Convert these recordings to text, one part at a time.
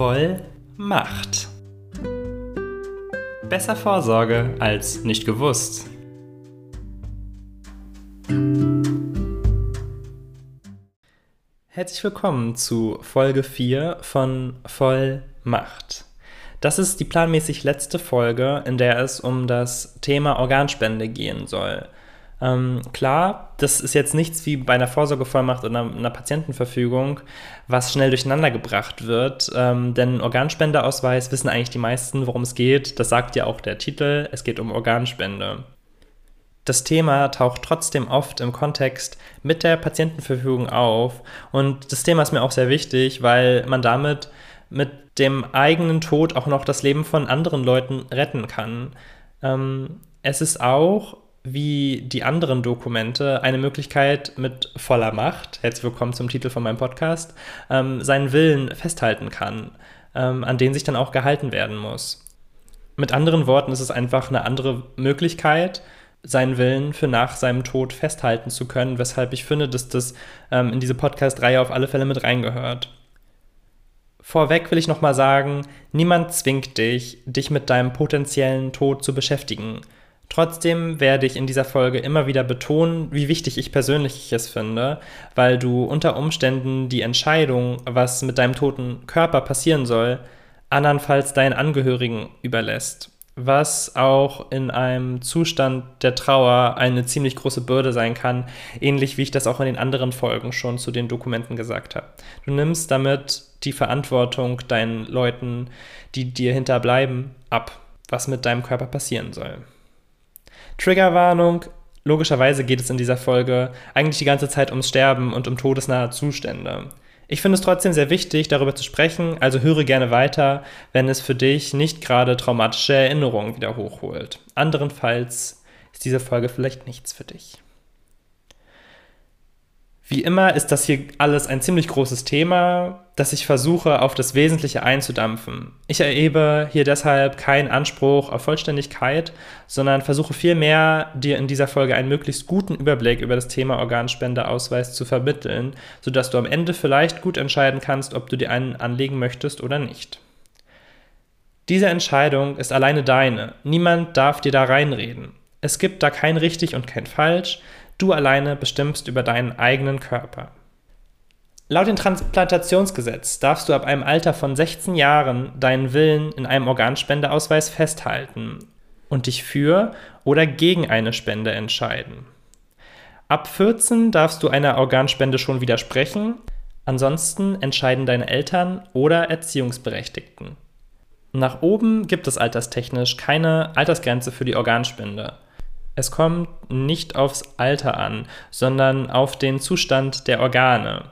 Voll Macht. Besser Vorsorge als nicht gewusst. Herzlich willkommen zu Folge 4 von Voll Macht. Das ist die planmäßig letzte Folge, in der es um das Thema Organspende gehen soll. Ähm, klar, das ist jetzt nichts wie bei einer Vorsorgevollmacht oder einer, Patientenverfügung, was schnell durcheinander gebracht wird. Ähm, denn Organspendeausweis wissen eigentlich die meisten, worum es geht. Das sagt ja auch der Titel. Es geht um Organspende. Das Thema taucht trotzdem oft im Kontext mit der Patientenverfügung auf. Und das Thema ist mir auch sehr wichtig, weil man damit mit dem eigenen Tod auch noch das Leben von anderen Leuten retten kann. Ähm, es ist auch wie die anderen Dokumente eine Möglichkeit mit voller Macht, herzlich willkommen zum Titel von meinem Podcast, ähm, seinen Willen festhalten kann, ähm, an den sich dann auch gehalten werden muss. Mit anderen Worten ist es einfach eine andere Möglichkeit, seinen Willen für nach seinem Tod festhalten zu können, weshalb ich finde, dass das ähm, in diese Podcast-Reihe auf alle Fälle mit reingehört. Vorweg will ich nochmal sagen, niemand zwingt dich, dich mit deinem potenziellen Tod zu beschäftigen. Trotzdem werde ich in dieser Folge immer wieder betonen, wie wichtig ich persönlich es finde, weil du unter Umständen die Entscheidung, was mit deinem toten Körper passieren soll, andernfalls deinen Angehörigen überlässt. Was auch in einem Zustand der Trauer eine ziemlich große Bürde sein kann, ähnlich wie ich das auch in den anderen Folgen schon zu den Dokumenten gesagt habe. Du nimmst damit die Verantwortung deinen Leuten, die dir hinterbleiben, ab, was mit deinem Körper passieren soll. Triggerwarnung. Logischerweise geht es in dieser Folge eigentlich die ganze Zeit ums Sterben und um todesnahe Zustände. Ich finde es trotzdem sehr wichtig, darüber zu sprechen, also höre gerne weiter, wenn es für dich nicht gerade traumatische Erinnerungen wieder hochholt. Anderenfalls ist diese Folge vielleicht nichts für dich. Wie immer ist das hier alles ein ziemlich großes Thema, das ich versuche auf das Wesentliche einzudampfen. Ich erhebe hier deshalb keinen Anspruch auf Vollständigkeit, sondern versuche vielmehr, dir in dieser Folge einen möglichst guten Überblick über das Thema Organspendeausweis zu vermitteln, sodass du am Ende vielleicht gut entscheiden kannst, ob du dir einen anlegen möchtest oder nicht. Diese Entscheidung ist alleine deine. Niemand darf dir da reinreden. Es gibt da kein richtig und kein falsch. Du alleine bestimmst über deinen eigenen Körper. Laut dem Transplantationsgesetz darfst du ab einem Alter von 16 Jahren deinen Willen in einem Organspendeausweis festhalten und dich für oder gegen eine Spende entscheiden. Ab 14 darfst du einer Organspende schon widersprechen, ansonsten entscheiden deine Eltern oder Erziehungsberechtigten. Nach oben gibt es alterstechnisch keine Altersgrenze für die Organspende. Es kommt nicht aufs Alter an, sondern auf den Zustand der Organe.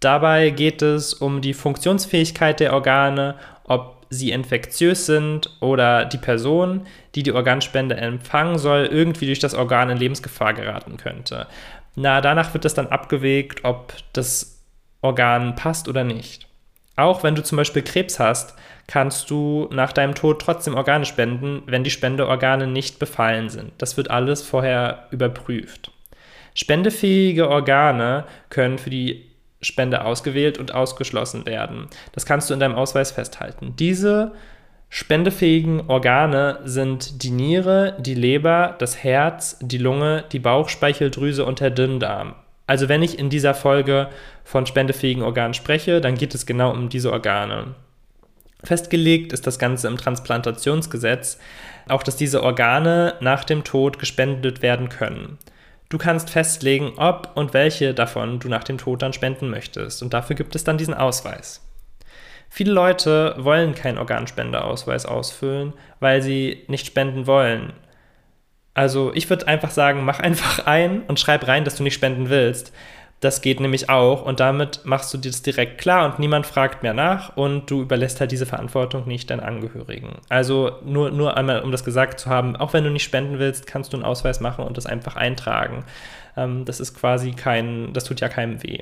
Dabei geht es um die Funktionsfähigkeit der Organe, ob sie infektiös sind oder die Person, die die Organspende empfangen soll, irgendwie durch das Organ in Lebensgefahr geraten könnte. Na, danach wird es dann abgewegt, ob das Organ passt oder nicht. Auch wenn du zum Beispiel Krebs hast, kannst du nach deinem Tod trotzdem Organe spenden, wenn die Spendeorgane nicht befallen sind. Das wird alles vorher überprüft. Spendefähige Organe können für die Spende ausgewählt und ausgeschlossen werden. Das kannst du in deinem Ausweis festhalten. Diese spendefähigen Organe sind die Niere, die Leber, das Herz, die Lunge, die Bauchspeicheldrüse und der Dünndarm. Also wenn ich in dieser Folge von spendefähigen Organen spreche, dann geht es genau um diese Organe. Festgelegt ist das Ganze im Transplantationsgesetz, auch dass diese Organe nach dem Tod gespendet werden können. Du kannst festlegen, ob und welche davon du nach dem Tod dann spenden möchtest. Und dafür gibt es dann diesen Ausweis. Viele Leute wollen keinen Organspendeausweis ausfüllen, weil sie nicht spenden wollen. Also ich würde einfach sagen, mach einfach ein und schreib rein, dass du nicht spenden willst. Das geht nämlich auch und damit machst du dir das direkt klar und niemand fragt mehr nach und du überlässt halt diese Verantwortung nicht deinen Angehörigen. Also nur, nur einmal, um das gesagt zu haben, auch wenn du nicht spenden willst, kannst du einen Ausweis machen und das einfach eintragen. Ähm, das ist quasi kein, das tut ja keinem weh.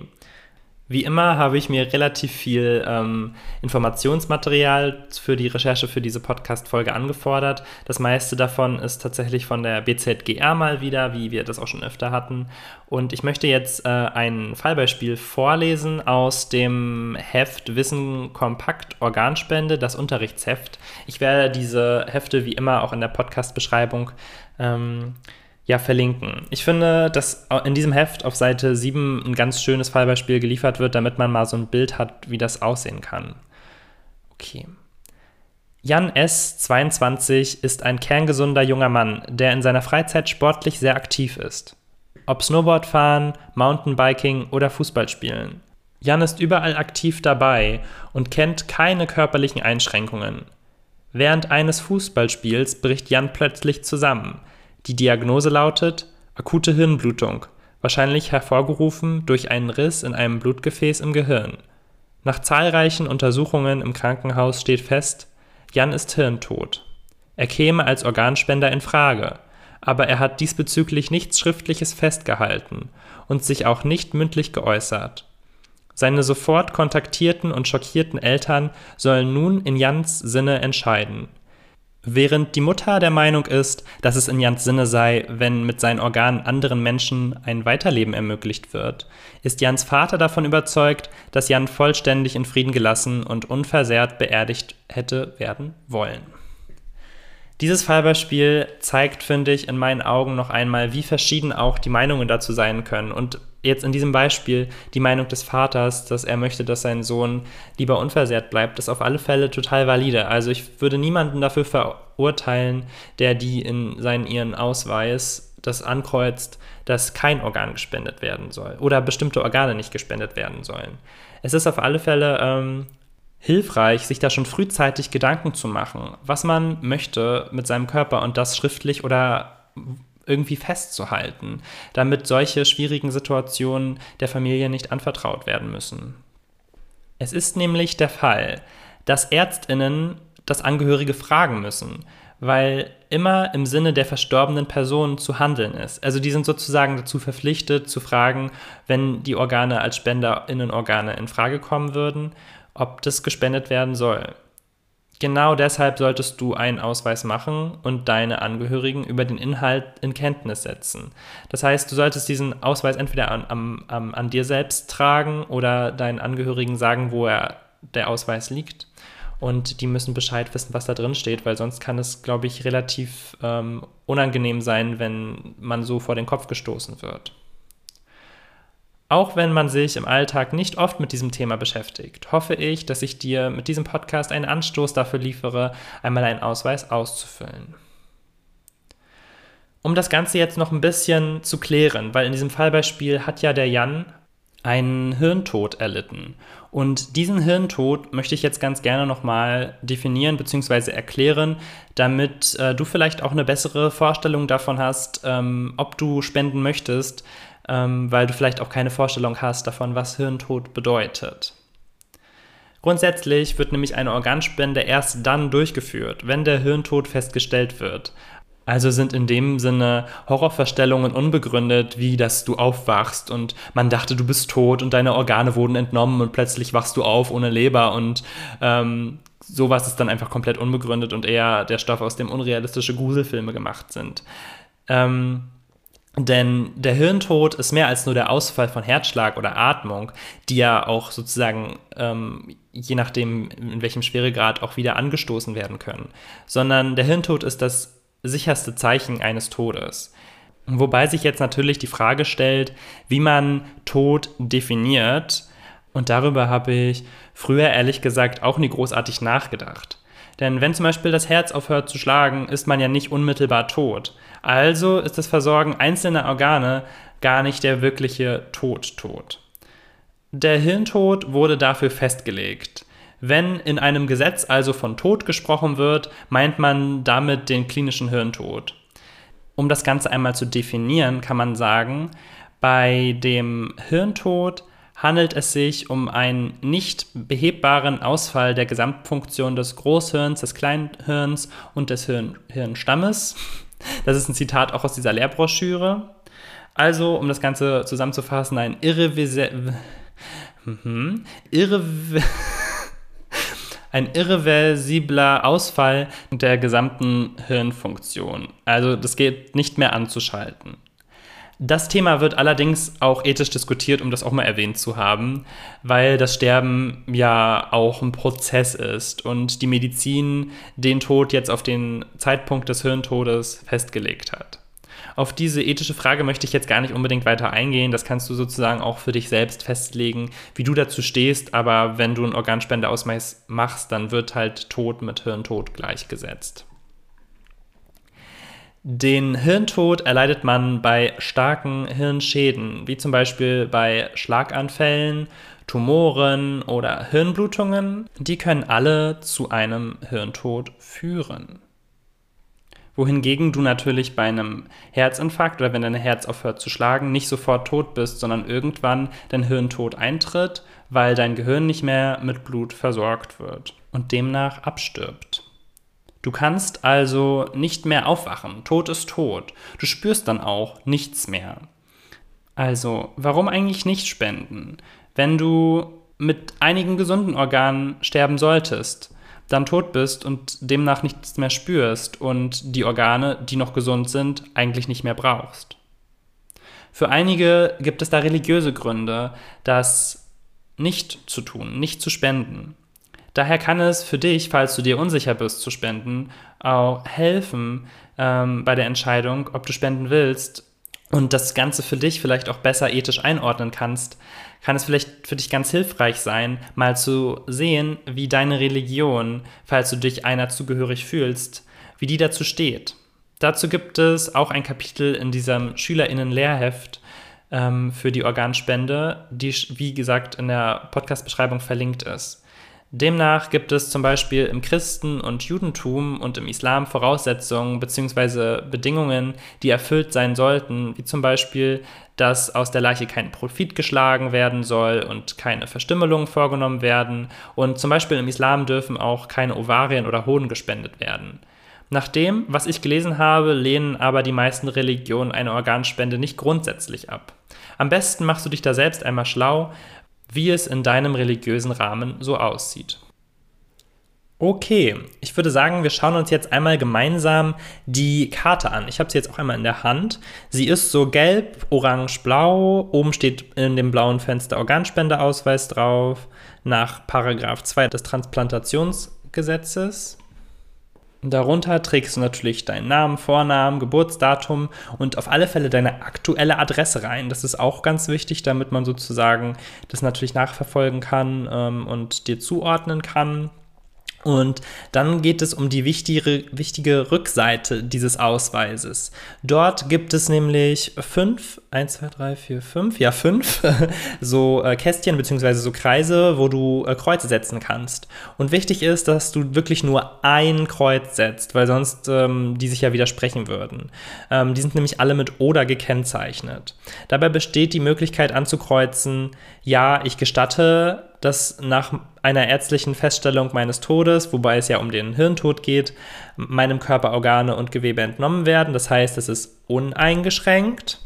Wie immer habe ich mir relativ viel ähm, Informationsmaterial für die Recherche für diese Podcast-Folge angefordert. Das meiste davon ist tatsächlich von der BZGR mal wieder, wie wir das auch schon öfter hatten. Und ich möchte jetzt äh, ein Fallbeispiel vorlesen aus dem Heft Wissen Kompakt Organspende, das Unterrichtsheft. Ich werde diese Hefte wie immer auch in der Podcast-Beschreibung ähm, ja, verlinken. Ich finde, dass in diesem Heft auf Seite 7 ein ganz schönes Fallbeispiel geliefert wird, damit man mal so ein Bild hat, wie das aussehen kann. Okay. Jan S., 22, ist ein kerngesunder junger Mann, der in seiner Freizeit sportlich sehr aktiv ist. Ob Snowboardfahren, Mountainbiking oder Fußball spielen. Jan ist überall aktiv dabei und kennt keine körperlichen Einschränkungen. Während eines Fußballspiels bricht Jan plötzlich zusammen. Die Diagnose lautet akute Hirnblutung, wahrscheinlich hervorgerufen durch einen Riss in einem Blutgefäß im Gehirn. Nach zahlreichen Untersuchungen im Krankenhaus steht fest, Jan ist hirntot. Er käme als Organspender in Frage, aber er hat diesbezüglich nichts Schriftliches festgehalten und sich auch nicht mündlich geäußert. Seine sofort kontaktierten und schockierten Eltern sollen nun in Jans Sinne entscheiden. Während die Mutter der Meinung ist, dass es in Jans Sinne sei, wenn mit seinen Organen anderen Menschen ein Weiterleben ermöglicht wird, ist Jans Vater davon überzeugt, dass Jan vollständig in Frieden gelassen und unversehrt beerdigt hätte werden wollen. Dieses Fallbeispiel zeigt, finde ich, in meinen Augen noch einmal, wie verschieden auch die Meinungen dazu sein können und jetzt in diesem Beispiel die Meinung des Vaters, dass er möchte, dass sein Sohn lieber unversehrt bleibt, ist auf alle Fälle total valide. Also ich würde niemanden dafür verurteilen, der die in seinen ihren Ausweis das ankreuzt, dass kein Organ gespendet werden soll oder bestimmte Organe nicht gespendet werden sollen. Es ist auf alle Fälle ähm, hilfreich, sich da schon frühzeitig Gedanken zu machen, was man möchte mit seinem Körper und das schriftlich oder irgendwie festzuhalten, damit solche schwierigen Situationen der Familie nicht anvertraut werden müssen. Es ist nämlich der Fall, dass Ärztinnen das Angehörige fragen müssen, weil immer im Sinne der verstorbenen Person zu handeln ist. Also die sind sozusagen dazu verpflichtet zu fragen, wenn die Organe als Spenderinnenorgane in Frage kommen würden, ob das gespendet werden soll. Genau deshalb solltest du einen Ausweis machen und deine Angehörigen über den Inhalt in Kenntnis setzen. Das heißt, du solltest diesen Ausweis entweder an, an, an dir selbst tragen oder deinen Angehörigen sagen, wo er, der Ausweis liegt. Und die müssen Bescheid wissen, was da drin steht, weil sonst kann es, glaube ich, relativ ähm, unangenehm sein, wenn man so vor den Kopf gestoßen wird. Auch wenn man sich im Alltag nicht oft mit diesem Thema beschäftigt, hoffe ich, dass ich dir mit diesem Podcast einen Anstoß dafür liefere, einmal einen Ausweis auszufüllen. Um das Ganze jetzt noch ein bisschen zu klären, weil in diesem Fallbeispiel hat ja der Jan einen Hirntod erlitten. Und diesen Hirntod möchte ich jetzt ganz gerne nochmal definieren bzw. erklären, damit äh, du vielleicht auch eine bessere Vorstellung davon hast, ähm, ob du spenden möchtest, ähm, weil du vielleicht auch keine Vorstellung hast davon, was Hirntod bedeutet. Grundsätzlich wird nämlich eine Organspende erst dann durchgeführt, wenn der Hirntod festgestellt wird. Also sind in dem Sinne Horrorverstellungen unbegründet, wie dass du aufwachst und man dachte, du bist tot und deine Organe wurden entnommen und plötzlich wachst du auf ohne Leber und ähm, sowas ist dann einfach komplett unbegründet und eher der Stoff, aus dem unrealistische Gruselfilme gemacht sind. Ähm, denn der Hirntod ist mehr als nur der Ausfall von Herzschlag oder Atmung, die ja auch sozusagen, ähm, je nachdem, in welchem Schweregrad, auch wieder angestoßen werden können. Sondern der Hirntod ist das sicherste Zeichen eines Todes. Wobei sich jetzt natürlich die Frage stellt, wie man Tod definiert. Und darüber habe ich früher ehrlich gesagt auch nie großartig nachgedacht. Denn wenn zum Beispiel das Herz aufhört zu schlagen, ist man ja nicht unmittelbar tot. Also ist das Versorgen einzelner Organe gar nicht der wirkliche Tod-Tod. Der Hirntod wurde dafür festgelegt. Wenn in einem Gesetz also von Tod gesprochen wird, meint man damit den klinischen Hirntod. Um das Ganze einmal zu definieren, kann man sagen, bei dem Hirntod handelt es sich um einen nicht behebbaren Ausfall der Gesamtfunktion des Großhirns, des Kleinhirns und des Hirn Hirnstammes. Das ist ein Zitat auch aus dieser Lehrbroschüre. Also, um das Ganze zusammenzufassen, ein irreversibler Mhm. Ein irreversibler Ausfall der gesamten Hirnfunktion. Also das geht nicht mehr anzuschalten. Das Thema wird allerdings auch ethisch diskutiert, um das auch mal erwähnt zu haben, weil das Sterben ja auch ein Prozess ist und die Medizin den Tod jetzt auf den Zeitpunkt des Hirntodes festgelegt hat. Auf diese ethische Frage möchte ich jetzt gar nicht unbedingt weiter eingehen. Das kannst du sozusagen auch für dich selbst festlegen, wie du dazu stehst. Aber wenn du einen Organspendeausweis machst, dann wird halt Tod mit Hirntod gleichgesetzt. Den Hirntod erleidet man bei starken Hirnschäden, wie zum Beispiel bei Schlaganfällen, Tumoren oder Hirnblutungen. Die können alle zu einem Hirntod führen wohingegen du natürlich bei einem Herzinfarkt oder wenn dein Herz aufhört zu schlagen, nicht sofort tot bist, sondern irgendwann dein Hirntod eintritt, weil dein Gehirn nicht mehr mit Blut versorgt wird und demnach abstirbt. Du kannst also nicht mehr aufwachen. Tod ist tot. Du spürst dann auch nichts mehr. Also, warum eigentlich nicht spenden? Wenn du mit einigen gesunden Organen sterben solltest, dann tot bist und demnach nichts mehr spürst und die Organe, die noch gesund sind, eigentlich nicht mehr brauchst. Für einige gibt es da religiöse Gründe, das nicht zu tun, nicht zu spenden. Daher kann es für dich, falls du dir unsicher bist zu spenden, auch helfen ähm, bei der Entscheidung, ob du spenden willst und das Ganze für dich vielleicht auch besser ethisch einordnen kannst, kann es vielleicht für dich ganz hilfreich sein, mal zu sehen, wie deine Religion, falls du dich einer zugehörig fühlst, wie die dazu steht. Dazu gibt es auch ein Kapitel in diesem Schülerinnen-Lehrheft ähm, für die Organspende, die, wie gesagt, in der Podcast-Beschreibung verlinkt ist. Demnach gibt es zum Beispiel im Christen- und Judentum und im Islam Voraussetzungen bzw. Bedingungen, die erfüllt sein sollten, wie zum Beispiel, dass aus der Leiche kein Profit geschlagen werden soll und keine Verstümmelungen vorgenommen werden. Und zum Beispiel im Islam dürfen auch keine Ovarien oder Hoden gespendet werden. Nach dem, was ich gelesen habe, lehnen aber die meisten Religionen eine Organspende nicht grundsätzlich ab. Am besten machst du dich da selbst einmal schlau, wie es in deinem religiösen Rahmen so aussieht. Okay, ich würde sagen, wir schauen uns jetzt einmal gemeinsam die Karte an. Ich habe sie jetzt auch einmal in der Hand. Sie ist so gelb, orange, blau. Oben steht in dem blauen Fenster Organspendeausweis drauf nach Paragraph 2 des Transplantationsgesetzes. Darunter trägst du natürlich deinen Namen, Vornamen, Geburtsdatum und auf alle Fälle deine aktuelle Adresse rein. Das ist auch ganz wichtig, damit man sozusagen das natürlich nachverfolgen kann ähm, und dir zuordnen kann. Und dann geht es um die wichtige, wichtige Rückseite dieses Ausweises. Dort gibt es nämlich fünf, eins, zwei, drei, vier, fünf, ja fünf, so äh, Kästchen bzw. so Kreise, wo du äh, Kreuze setzen kannst. Und wichtig ist, dass du wirklich nur ein Kreuz setzt, weil sonst ähm, die sich ja widersprechen würden. Ähm, die sind nämlich alle mit oder gekennzeichnet. Dabei besteht die Möglichkeit anzukreuzen, ja, ich gestatte dass nach einer ärztlichen Feststellung meines Todes, wobei es ja um den Hirntod geht, meinem Körper Organe und Gewebe entnommen werden. Das heißt, es ist uneingeschränkt.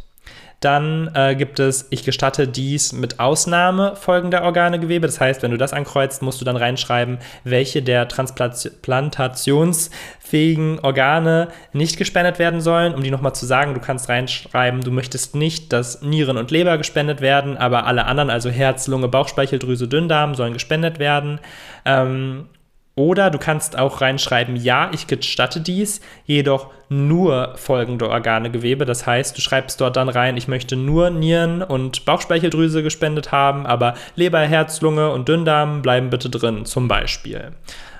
Dann äh, gibt es, ich gestatte dies mit Ausnahme folgender Organegewebe. Das heißt, wenn du das ankreuzt, musst du dann reinschreiben, welche der transplantationsfähigen Organe nicht gespendet werden sollen. Um die nochmal zu sagen, du kannst reinschreiben, du möchtest nicht, dass Nieren und Leber gespendet werden, aber alle anderen, also Herz, Lunge, Bauchspeicheldrüse, Dünndarm, sollen gespendet werden. Ähm, oder du kannst auch reinschreiben, ja, ich gestatte dies, jedoch nur folgende Organegewebe. Das heißt, du schreibst dort dann rein, ich möchte nur Nieren und Bauchspeicheldrüse gespendet haben, aber Leber, Herz, Lunge und Dünndarm bleiben bitte drin, zum Beispiel.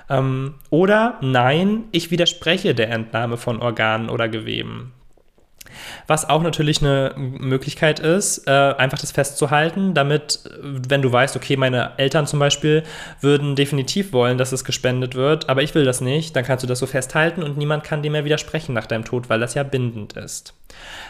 Ähm, oder nein, ich widerspreche der Entnahme von Organen oder Geweben. Was auch natürlich eine Möglichkeit ist, äh, einfach das festzuhalten, damit, wenn du weißt, okay, meine Eltern zum Beispiel würden definitiv wollen, dass es gespendet wird, aber ich will das nicht, dann kannst du das so festhalten und niemand kann dem mehr widersprechen nach deinem Tod, weil das ja bindend ist.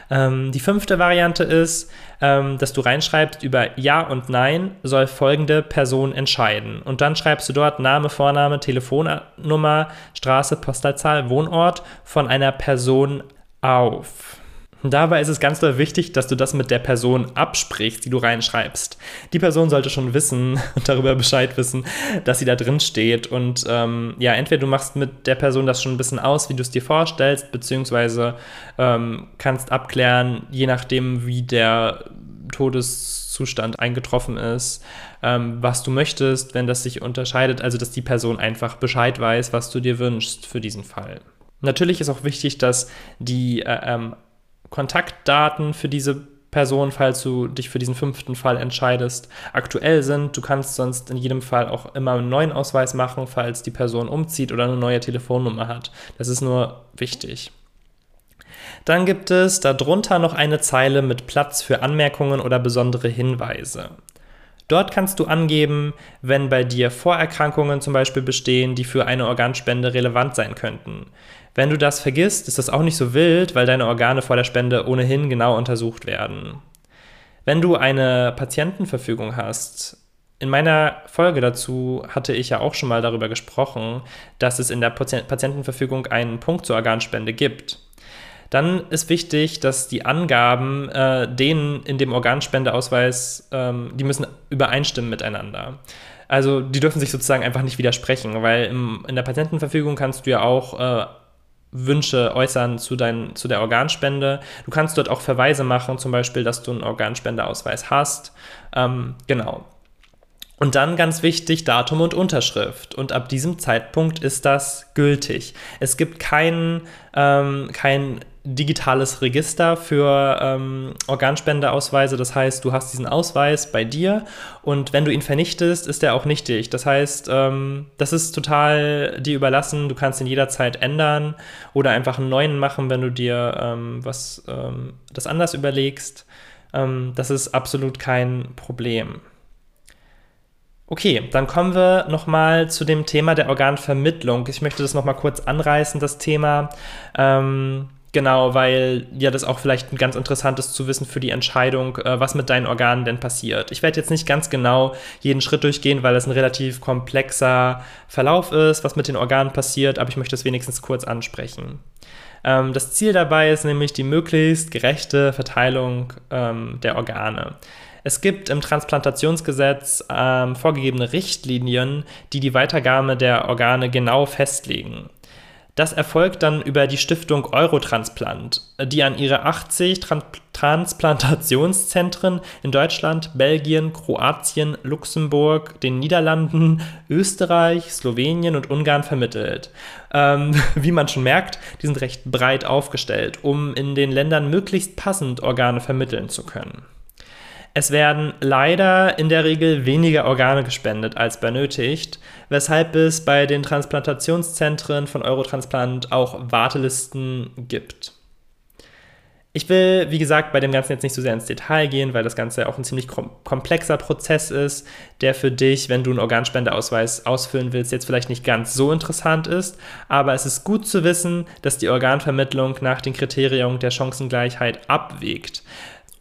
Ähm, die fünfte Variante ist, ähm, dass du reinschreibst über Ja und Nein soll folgende Person entscheiden. Und dann schreibst du dort Name, Vorname, Telefonnummer, Straße, Postleitzahl, Wohnort von einer Person auf. Und dabei ist es ganz doll wichtig, dass du das mit der Person absprichst, die du reinschreibst. Die Person sollte schon wissen und darüber Bescheid wissen, dass sie da drin steht. Und ähm, ja, entweder du machst mit der Person das schon ein bisschen aus, wie du es dir vorstellst, beziehungsweise ähm, kannst abklären, je nachdem, wie der Todeszustand eingetroffen ist, ähm, was du möchtest, wenn das sich unterscheidet. Also, dass die Person einfach Bescheid weiß, was du dir wünschst für diesen Fall. Natürlich ist auch wichtig, dass die äh, ähm, Kontaktdaten für diese Person, falls du dich für diesen fünften Fall entscheidest, aktuell sind. Du kannst sonst in jedem Fall auch immer einen neuen Ausweis machen, falls die Person umzieht oder eine neue Telefonnummer hat. Das ist nur wichtig. Dann gibt es darunter noch eine Zeile mit Platz für Anmerkungen oder besondere Hinweise. Dort kannst du angeben, wenn bei dir Vorerkrankungen zum Beispiel bestehen, die für eine Organspende relevant sein könnten. Wenn du das vergisst, ist das auch nicht so wild, weil deine Organe vor der Spende ohnehin genau untersucht werden. Wenn du eine Patientenverfügung hast, in meiner Folge dazu hatte ich ja auch schon mal darüber gesprochen, dass es in der Patientenverfügung einen Punkt zur Organspende gibt. Dann ist wichtig, dass die Angaben, äh, denen in dem Organspendeausweis, ähm, die müssen übereinstimmen miteinander. Also die dürfen sich sozusagen einfach nicht widersprechen, weil im, in der Patientenverfügung kannst du ja auch äh, Wünsche äußern zu, dein, zu der Organspende. Du kannst dort auch Verweise machen, zum Beispiel, dass du einen Organspendeausweis hast. Ähm, genau. Und dann ganz wichtig, Datum und Unterschrift. Und ab diesem Zeitpunkt ist das gültig. Es gibt kein, ähm, kein digitales Register für ähm, Organspendeausweise. Das heißt, du hast diesen Ausweis bei dir und wenn du ihn vernichtest, ist er auch nichtig. Das heißt, ähm, das ist total dir überlassen. Du kannst ihn jederzeit ändern oder einfach einen neuen machen, wenn du dir ähm, was ähm, das anders überlegst. Ähm, das ist absolut kein Problem. Okay, dann kommen wir nochmal zu dem Thema der Organvermittlung. Ich möchte das nochmal kurz anreißen, das Thema. Ähm, Genau, weil ja das auch vielleicht ganz interessant ist zu wissen für die Entscheidung, äh, was mit deinen Organen denn passiert. Ich werde jetzt nicht ganz genau jeden Schritt durchgehen, weil es ein relativ komplexer Verlauf ist, was mit den Organen passiert, aber ich möchte es wenigstens kurz ansprechen. Ähm, das Ziel dabei ist nämlich die möglichst gerechte Verteilung ähm, der Organe. Es gibt im Transplantationsgesetz ähm, vorgegebene Richtlinien, die die Weitergabe der Organe genau festlegen. Das erfolgt dann über die Stiftung Eurotransplant, die an ihre 80 Tran Transplantationszentren in Deutschland, Belgien, Kroatien, Luxemburg, den Niederlanden, Österreich, Slowenien und Ungarn vermittelt. Ähm, wie man schon merkt, die sind recht breit aufgestellt, um in den Ländern möglichst passend Organe vermitteln zu können. Es werden leider in der Regel weniger Organe gespendet als benötigt, weshalb es bei den Transplantationszentren von Eurotransplant auch Wartelisten gibt. Ich will, wie gesagt, bei dem Ganzen jetzt nicht so sehr ins Detail gehen, weil das Ganze auch ein ziemlich komplexer Prozess ist, der für dich, wenn du einen Organspendeausweis ausfüllen willst, jetzt vielleicht nicht ganz so interessant ist. Aber es ist gut zu wissen, dass die Organvermittlung nach den Kriterien der Chancengleichheit abwägt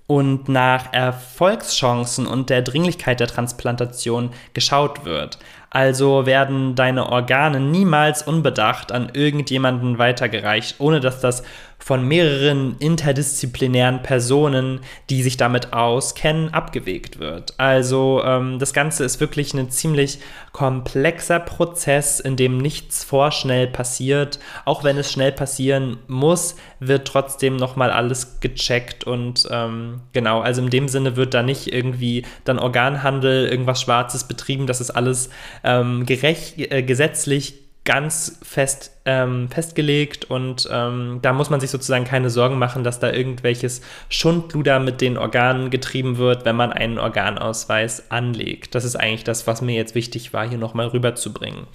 und nach Erfolgschancen und der Dringlichkeit der Transplantation geschaut wird. Also werden deine Organe niemals unbedacht an irgendjemanden weitergereicht, ohne dass das von mehreren interdisziplinären Personen, die sich damit auskennen, abgewegt wird. Also ähm, das Ganze ist wirklich ein ziemlich komplexer Prozess, in dem nichts vorschnell passiert. Auch wenn es schnell passieren muss, wird trotzdem nochmal alles gecheckt und ähm, genau, also in dem Sinne wird da nicht irgendwie dann Organhandel, irgendwas Schwarzes betrieben, das ist alles ähm, gerecht, äh, gesetzlich ganz fest ähm, festgelegt und ähm, da muss man sich sozusagen keine Sorgen machen, dass da irgendwelches Schundluder mit den Organen getrieben wird, wenn man einen Organausweis anlegt. Das ist eigentlich das, was mir jetzt wichtig war, hier nochmal rüberzubringen.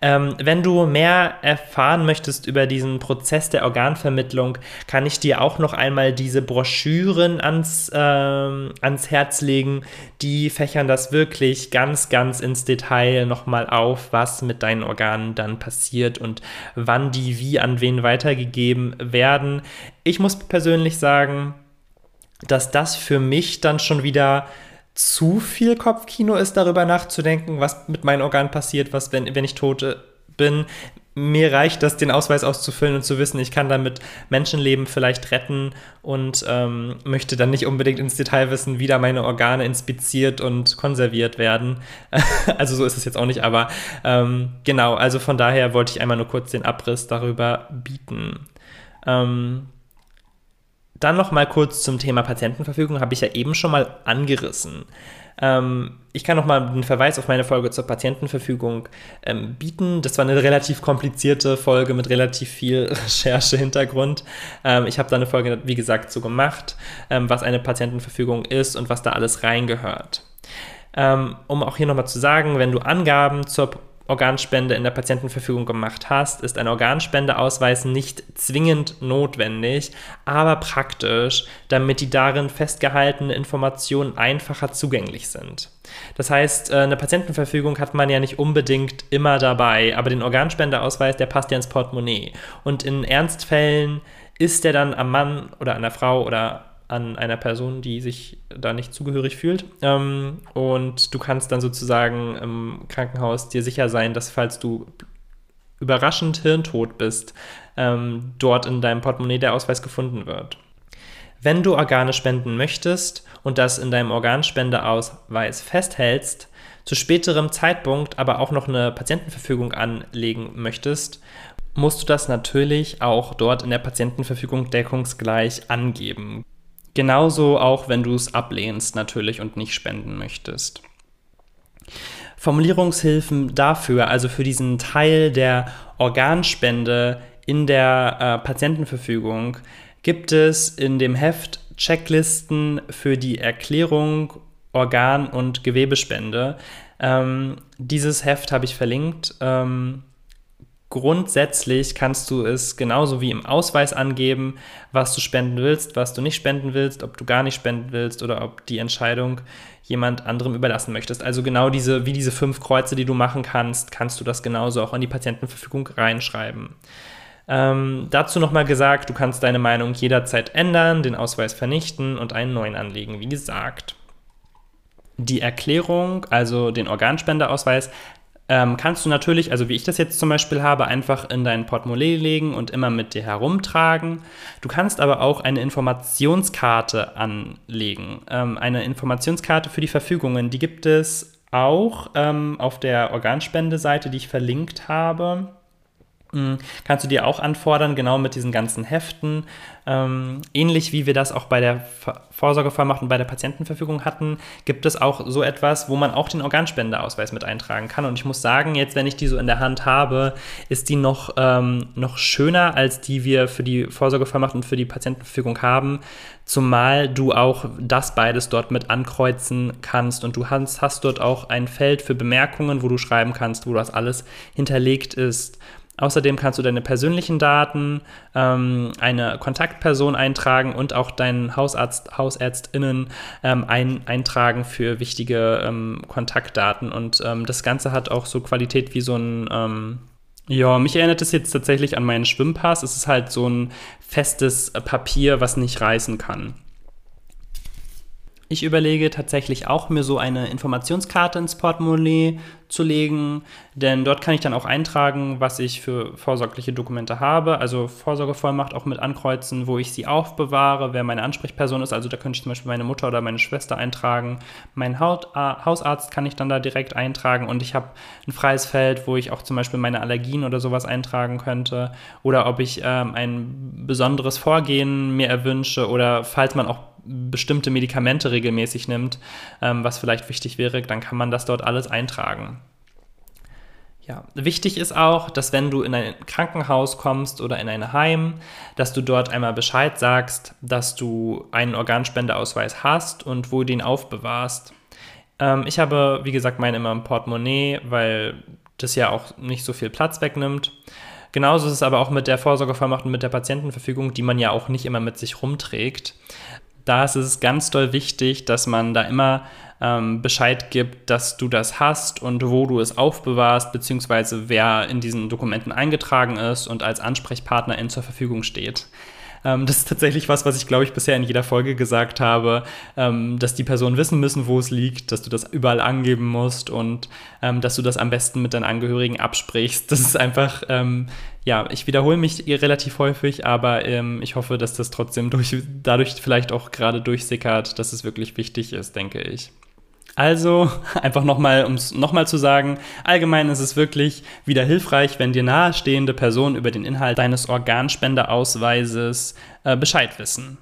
Ähm, wenn du mehr erfahren möchtest über diesen Prozess der Organvermittlung, kann ich dir auch noch einmal diese Broschüren ans, ähm, ans Herz legen. Die fächern das wirklich ganz, ganz ins Detail nochmal auf, was mit deinen Organen dann passiert und wann die wie an wen weitergegeben werden. Ich muss persönlich sagen, dass das für mich dann schon wieder zu viel Kopfkino ist, darüber nachzudenken, was mit meinen Organen passiert, was, wenn, wenn ich tot bin. Mir reicht das, den Ausweis auszufüllen und zu wissen, ich kann damit Menschenleben vielleicht retten und ähm, möchte dann nicht unbedingt ins Detail wissen, wie da meine Organe inspiziert und konserviert werden. also so ist es jetzt auch nicht, aber ähm, genau, also von daher wollte ich einmal nur kurz den Abriss darüber bieten. Ähm, dann noch mal kurz zum Thema Patientenverfügung, habe ich ja eben schon mal angerissen. Ähm, ich kann noch mal einen Verweis auf meine Folge zur Patientenverfügung ähm, bieten. Das war eine relativ komplizierte Folge mit relativ viel Recherche-Hintergrund. Ähm, ich habe da eine Folge, wie gesagt, so gemacht, ähm, was eine Patientenverfügung ist und was da alles reingehört. Ähm, um auch hier nochmal zu sagen, wenn du Angaben zur Organspende in der Patientenverfügung gemacht hast, ist ein Organspendeausweis nicht zwingend notwendig, aber praktisch, damit die darin festgehaltenen Informationen einfacher zugänglich sind. Das heißt, äh, eine Patientenverfügung hat man ja nicht unbedingt immer dabei, aber den Organspendeausweis, der passt ja ins Portemonnaie. Und in Ernstfällen ist der dann am Mann oder an der Frau oder an einer Person, die sich da nicht zugehörig fühlt. Ähm, und du kannst dann sozusagen im Krankenhaus dir sicher sein, dass falls du überraschend hirntot bist, ähm, dort in deinem Portemonnaie der Ausweis gefunden wird. Wenn du Organe spenden möchtest und das in deinem Organspendeausweis festhältst, zu späterem Zeitpunkt aber auch noch eine Patientenverfügung anlegen möchtest, musst du das natürlich auch dort in der Patientenverfügung deckungsgleich angeben. Genauso auch, wenn du es ablehnst natürlich und nicht spenden möchtest. Formulierungshilfen dafür, also für diesen Teil der Organspende in der äh, Patientenverfügung, gibt es in dem Heft Checklisten für die Erklärung Organ- und Gewebespende. Ähm, dieses Heft habe ich verlinkt. Ähm, Grundsätzlich kannst du es genauso wie im Ausweis angeben, was du spenden willst, was du nicht spenden willst, ob du gar nicht spenden willst oder ob die Entscheidung jemand anderem überlassen möchtest. Also genau diese, wie diese fünf Kreuze, die du machen kannst, kannst du das genauso auch in die Patientenverfügung reinschreiben. Ähm, dazu nochmal gesagt, du kannst deine Meinung jederzeit ändern, den Ausweis vernichten und einen neuen anlegen, wie gesagt. Die Erklärung, also den Organspendeausweis, ähm, kannst du natürlich, also wie ich das jetzt zum Beispiel habe, einfach in dein Portemonnaie legen und immer mit dir herumtragen. Du kannst aber auch eine Informationskarte anlegen. Ähm, eine Informationskarte für die Verfügungen, die gibt es auch ähm, auf der Organspendeseite, die ich verlinkt habe. Hm, kannst du dir auch anfordern, genau mit diesen ganzen Heften. Ähm, ähnlich wie wir das auch bei der Vorsorgevollmacht und bei der Patientenverfügung hatten, gibt es auch so etwas, wo man auch den Organspendeausweis mit eintragen kann. Und ich muss sagen, jetzt, wenn ich die so in der Hand habe, ist die noch, ähm, noch schöner, als die wir für die Vorsorgevollmacht und für die Patientenverfügung haben. Zumal du auch das beides dort mit ankreuzen kannst und du hast, hast dort auch ein Feld für Bemerkungen, wo du schreiben kannst, wo das alles hinterlegt ist. Außerdem kannst du deine persönlichen Daten, ähm, eine Kontaktperson eintragen und auch deinen Hausarzt, HausärztInnen ähm, ein, eintragen für wichtige ähm, Kontaktdaten. Und ähm, das Ganze hat auch so Qualität wie so ein ähm, ja, mich erinnert es jetzt tatsächlich an meinen Schwimmpass. Es ist halt so ein festes Papier, was nicht reißen kann. Ich überlege tatsächlich auch, mir so eine Informationskarte ins Portemonnaie zu legen, denn dort kann ich dann auch eintragen, was ich für vorsorgliche Dokumente habe, also Vorsorgevollmacht auch mit ankreuzen, wo ich sie aufbewahre, wer meine Ansprechperson ist, also da könnte ich zum Beispiel meine Mutter oder meine Schwester eintragen, mein äh, Hausarzt kann ich dann da direkt eintragen und ich habe ein freies Feld, wo ich auch zum Beispiel meine Allergien oder sowas eintragen könnte oder ob ich ähm, ein besonderes Vorgehen mir erwünsche oder falls man auch bestimmte Medikamente regelmäßig nimmt, ähm, was vielleicht wichtig wäre, dann kann man das dort alles eintragen. Ja, wichtig ist auch, dass wenn du in ein Krankenhaus kommst oder in ein Heim, dass du dort einmal Bescheid sagst, dass du einen Organspendeausweis hast und wo du den aufbewahrst. Ähm, ich habe, wie gesagt, meinen immer im Portemonnaie, weil das ja auch nicht so viel Platz wegnimmt. Genauso ist es aber auch mit der Vorsorgevollmacht und mit der Patientenverfügung, die man ja auch nicht immer mit sich rumträgt da ist es ganz doll wichtig, dass man da immer ähm, Bescheid gibt, dass du das hast und wo du es aufbewahrst, beziehungsweise wer in diesen Dokumenten eingetragen ist und als Ansprechpartnerin zur Verfügung steht. Ähm, das ist tatsächlich was, was ich, glaube ich, bisher in jeder Folge gesagt habe, ähm, dass die Personen wissen müssen, wo es liegt, dass du das überall angeben musst und ähm, dass du das am besten mit deinen Angehörigen absprichst. Das ist einfach, ähm, ja, ich wiederhole mich relativ häufig, aber ähm, ich hoffe, dass das trotzdem durch, dadurch vielleicht auch gerade durchsickert, dass es wirklich wichtig ist, denke ich. Also, einfach nochmal, um es nochmal zu sagen, allgemein ist es wirklich wieder hilfreich, wenn dir nahestehende Personen über den Inhalt deines Organspendeausweises äh, Bescheid wissen.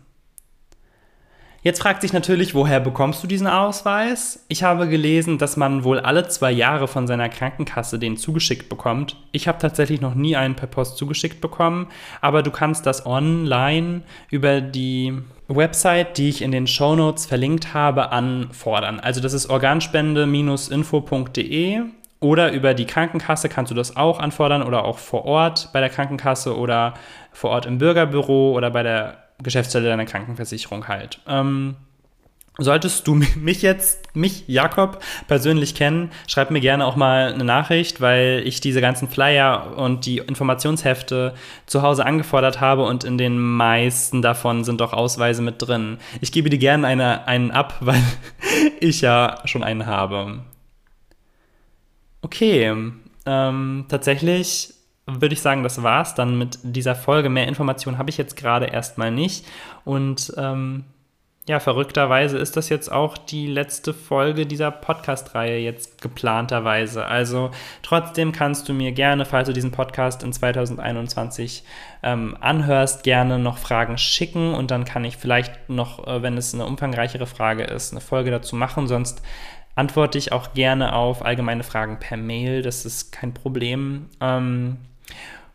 Jetzt fragt sich natürlich, woher bekommst du diesen Ausweis? Ich habe gelesen, dass man wohl alle zwei Jahre von seiner Krankenkasse den zugeschickt bekommt. Ich habe tatsächlich noch nie einen per Post zugeschickt bekommen, aber du kannst das online über die Website, die ich in den Show Notes verlinkt habe, anfordern. Also das ist organspende-info.de oder über die Krankenkasse kannst du das auch anfordern oder auch vor Ort bei der Krankenkasse oder vor Ort im Bürgerbüro oder bei der Geschäftsstelle deiner Krankenversicherung halt. Ähm, Solltest du mich jetzt, mich, Jakob, persönlich kennen, schreib mir gerne auch mal eine Nachricht, weil ich diese ganzen Flyer und die Informationshefte zu Hause angefordert habe und in den meisten davon sind doch Ausweise mit drin. Ich gebe dir gerne eine, einen ab, weil ich ja schon einen habe. Okay, ähm, tatsächlich würde ich sagen, das war's dann mit dieser Folge. Mehr Informationen habe ich jetzt gerade erstmal nicht. Und ähm, ja, verrückterweise ist das jetzt auch die letzte Folge dieser Podcast-Reihe jetzt geplanterweise. Also trotzdem kannst du mir gerne, falls du diesen Podcast in 2021 ähm, anhörst, gerne noch Fragen schicken und dann kann ich vielleicht noch, äh, wenn es eine umfangreichere Frage ist, eine Folge dazu machen. Sonst antworte ich auch gerne auf allgemeine Fragen per Mail. Das ist kein Problem. Ähm,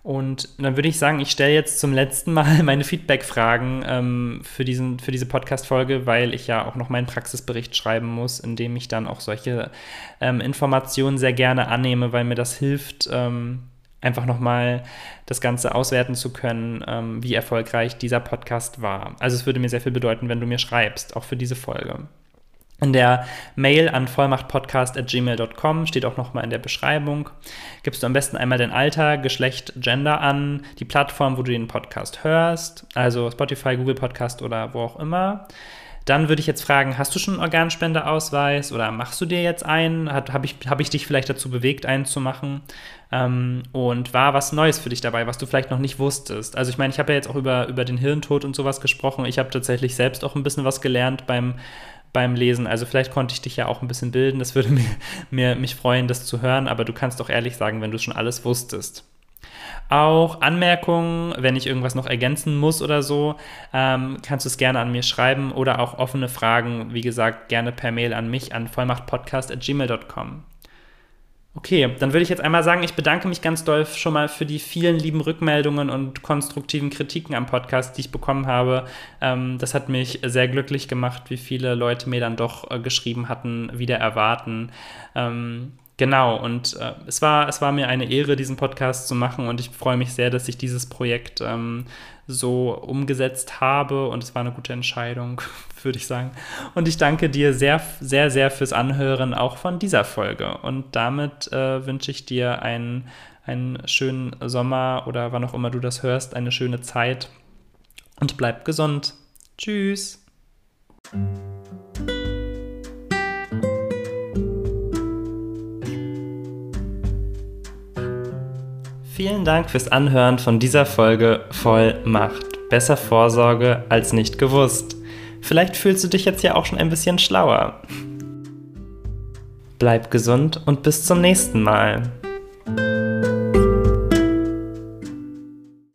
und dann würde ich sagen, ich stelle jetzt zum letzten Mal meine Feedback-Fragen ähm, für, für diese Podcast-Folge, weil ich ja auch noch meinen Praxisbericht schreiben muss, in dem ich dann auch solche ähm, Informationen sehr gerne annehme, weil mir das hilft, ähm, einfach nochmal das Ganze auswerten zu können, ähm, wie erfolgreich dieser Podcast war. Also es würde mir sehr viel bedeuten, wenn du mir schreibst, auch für diese Folge. In der Mail an vollmachtpodcast.gmail.com steht auch nochmal in der Beschreibung. Gibst du am besten einmal dein Alter, Geschlecht, Gender an, die Plattform, wo du den Podcast hörst, also Spotify, Google Podcast oder wo auch immer. Dann würde ich jetzt fragen, hast du schon einen Organspendeausweis oder machst du dir jetzt einen? Habe ich, hab ich dich vielleicht dazu bewegt, einen zu machen? Ähm, und war was Neues für dich dabei, was du vielleicht noch nicht wusstest? Also ich meine, ich habe ja jetzt auch über, über den Hirntod und sowas gesprochen. Ich habe tatsächlich selbst auch ein bisschen was gelernt beim beim Lesen. Also vielleicht konnte ich dich ja auch ein bisschen bilden. Das würde mir, mir, mich freuen, das zu hören. Aber du kannst doch ehrlich sagen, wenn du schon alles wusstest. Auch Anmerkungen, wenn ich irgendwas noch ergänzen muss oder so, ähm, kannst du es gerne an mir schreiben oder auch offene Fragen, wie gesagt, gerne per Mail an mich an vollmachtpodcast.gmail.com. Okay, dann würde ich jetzt einmal sagen, ich bedanke mich ganz doll schon mal für die vielen lieben Rückmeldungen und konstruktiven Kritiken am Podcast, die ich bekommen habe. Ähm, das hat mich sehr glücklich gemacht, wie viele Leute mir dann doch äh, geschrieben hatten, wieder erwarten. Genau, und äh, es, war, es war mir eine Ehre, diesen Podcast zu machen und ich freue mich sehr, dass ich dieses Projekt ähm, so umgesetzt habe und es war eine gute Entscheidung, würde ich sagen. Und ich danke dir sehr, sehr, sehr fürs Anhören auch von dieser Folge. Und damit äh, wünsche ich dir einen, einen schönen Sommer oder wann auch immer du das hörst, eine schöne Zeit und bleib gesund. Tschüss. Vielen Dank fürs Anhören von dieser Folge Vollmacht. Besser Vorsorge als nicht gewusst. Vielleicht fühlst du dich jetzt ja auch schon ein bisschen schlauer. Bleib gesund und bis zum nächsten Mal.